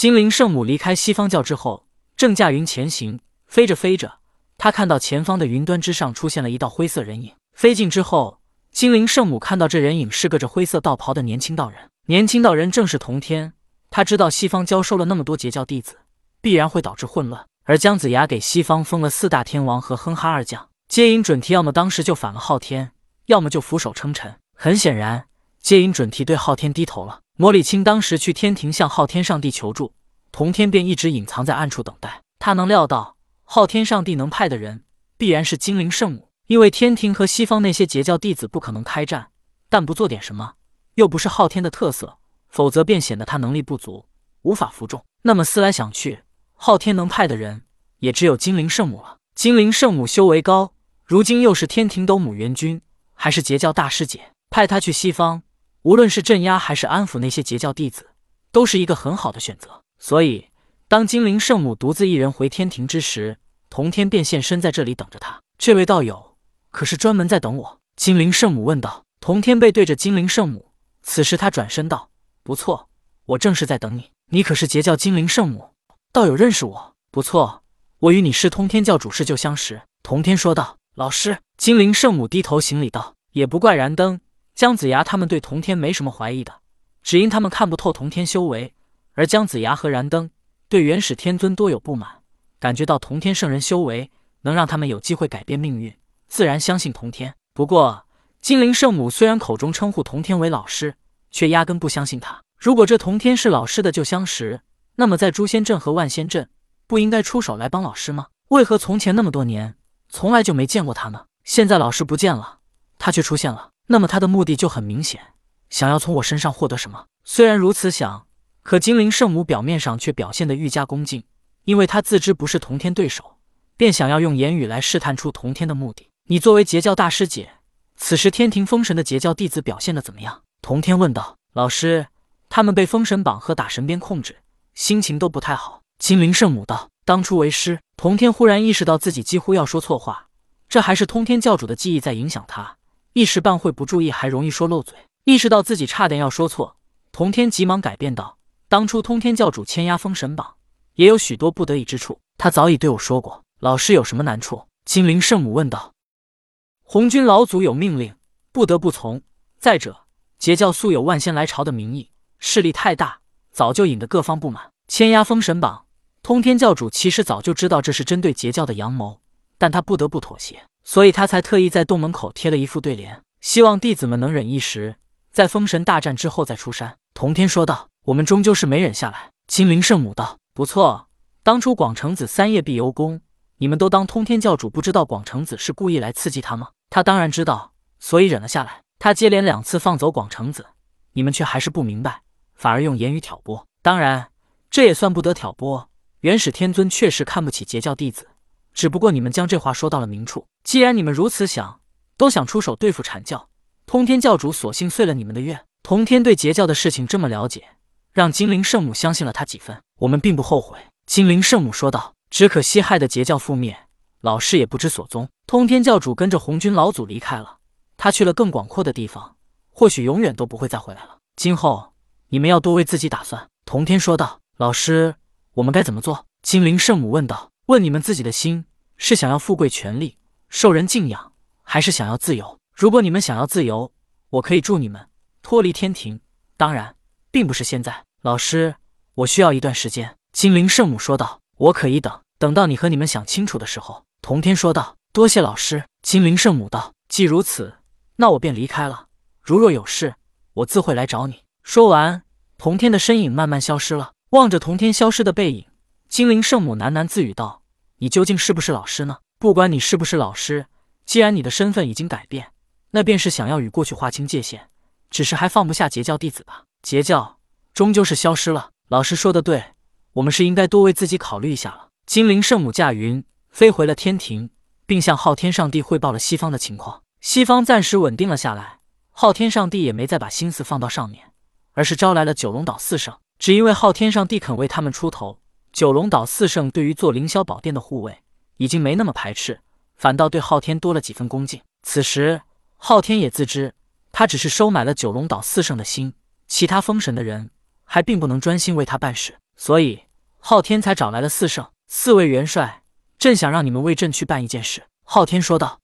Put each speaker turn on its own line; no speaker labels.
精灵圣母离开西方教之后，正驾云前行，飞着飞着，他看到前方的云端之上出现了一道灰色人影。飞近之后，精灵圣母看到这人影是个着灰色道袍的年轻道人。年轻道人正是童天。他知道西方教收了那么多截教弟子，必然会导致混乱。而姜子牙给西方封了四大天王和哼哈二将，接引准提要么当时就反了昊天，要么就俯首称臣。很显然，接引准提对昊天低头了。魔礼青当时去天庭向昊天上帝求助，童天便一直隐藏在暗处等待。他能料到昊天上帝能派的人必然是精灵圣母，因为天庭和西方那些截教弟子不可能开战，但不做点什么又不是昊天的特色。否则便显得他能力不足，无法服众。那么思来想去，昊天能派的人也只有精灵圣母了。精灵圣母修为高，如今又是天庭斗母元君，还是截教大师姐，派他去西方，无论是镇压还是安抚那些截教弟子，都是一个很好的选择。所以，当精灵圣母独自一人回天庭之时，童天便现身在这里等着他。这位道友可是专门在等我？精灵圣母问道。童天背对着精灵圣母，此时他转身道。不错，我正是在等你。你可是截教精灵圣母？道友认识我？不错，我与你师通天教主是旧相识。童天说道。老师，精灵圣母低头行礼道：“也不怪燃灯、姜子牙他们对童天没什么怀疑的，只因他们看不透童天修为。而姜子牙和燃灯对元始天尊多有不满，感觉到童天圣人修为能让他们有机会改变命运，自然相信童天。不过，精灵圣母虽然口中称呼童天为老师。”却压根不相信他。如果这童天是老师的旧相识，那么在诛仙阵和万仙阵不应该出手来帮老师吗？为何从前那么多年从来就没见过他呢？现在老师不见了，他却出现了，那么他的目的就很明显，想要从我身上获得什么？虽然如此想，可精灵圣母表面上却表现得愈加恭敬，因为他自知不是同天对手，便想要用言语来试探出同天的目的。你作为截教大师姐，此时天庭封神的截教弟子表现的怎么样？同天问道：“老师，他们被封神榜和打神鞭控制，心情都不太好。”精灵圣母道：“当初为师。”同天忽然意识到自己几乎要说错话，这还是通天教主的记忆在影响他，一时半会不注意还容易说漏嘴。意识到自己差点要说错，童天急忙改变道：“当初通天教主签压封神榜，也有许多不得已之处，他早已对我说过。老师有什么难处？”精灵圣母问道。“红军老祖有命令，不得不从。再者。”截教素有万仙来朝的名义，势力太大，早就引得各方不满。签压封神榜，通天教主其实早就知道这是针对截教的阳谋，但他不得不妥协，所以他才特意在洞门口贴了一副对联，希望弟子们能忍一时，在封神大战之后再出山。童天说道：“我们终究是没忍下来。”金灵圣母道：“不错，当初广成子三夜必由宫，你们都当通天教主不知道广成子是故意来刺激他吗？他当然知道，所以忍了下来。”他接连两次放走广成子，你们却还是不明白，反而用言语挑拨。当然，这也算不得挑拨。元始天尊确实看不起截教弟子，只不过你们将这话说到了明处。既然你们如此想，都想出手对付阐教，通天教主索性遂了你们的愿。通天对截教的事情这么了解，让精灵圣母相信了他几分。我们并不后悔。精灵圣母说道：“只可惜害得截教覆灭，老师也不知所踪。通天教主跟着红军老祖离开了。”他去了更广阔的地方，或许永远都不会再回来了。今后你们要多为自己打算。”童天说道。“老师，我们该怎么做？”精灵圣母问道。“问你们自己的心，是想要富贵权力、受人敬仰，还是想要自由？如果你们想要自由，我可以助你们脱离天庭。当然，并不是现在。老师，我需要一段时间。”精灵圣母说道。“我可以等，等到你和你们想清楚的时候。”童天说道。“多谢老师。”精灵圣母道。“既如此。”那我便离开了。如若有事，我自会来找你。说完，童天的身影慢慢消失了。望着童天消失的背影，精灵圣母喃喃自语道：“你究竟是不是老师呢？不管你是不是老师，既然你的身份已经改变，那便是想要与过去划清界限，只是还放不下截教弟子吧？截教终究是消失了。老师说的对，我们是应该多为自己考虑一下了。”精灵圣母驾云飞回了天庭，并向昊天上帝汇报了西方的情况。西方暂时稳定了下来，昊天上帝也没再把心思放到上面，而是招来了九龙岛四圣。只因为昊天上帝肯为他们出头，九龙岛四圣对于做凌霄宝殿的护卫已经没那么排斥，反倒对昊天多了几分恭敬。此时，昊天也自知，他只是收买了九龙岛四圣的心，其他封神的人还并不能专心为他办事，所以昊天才找来了四圣。四位元帅，朕想让你们为朕去办一件事。”昊天说道。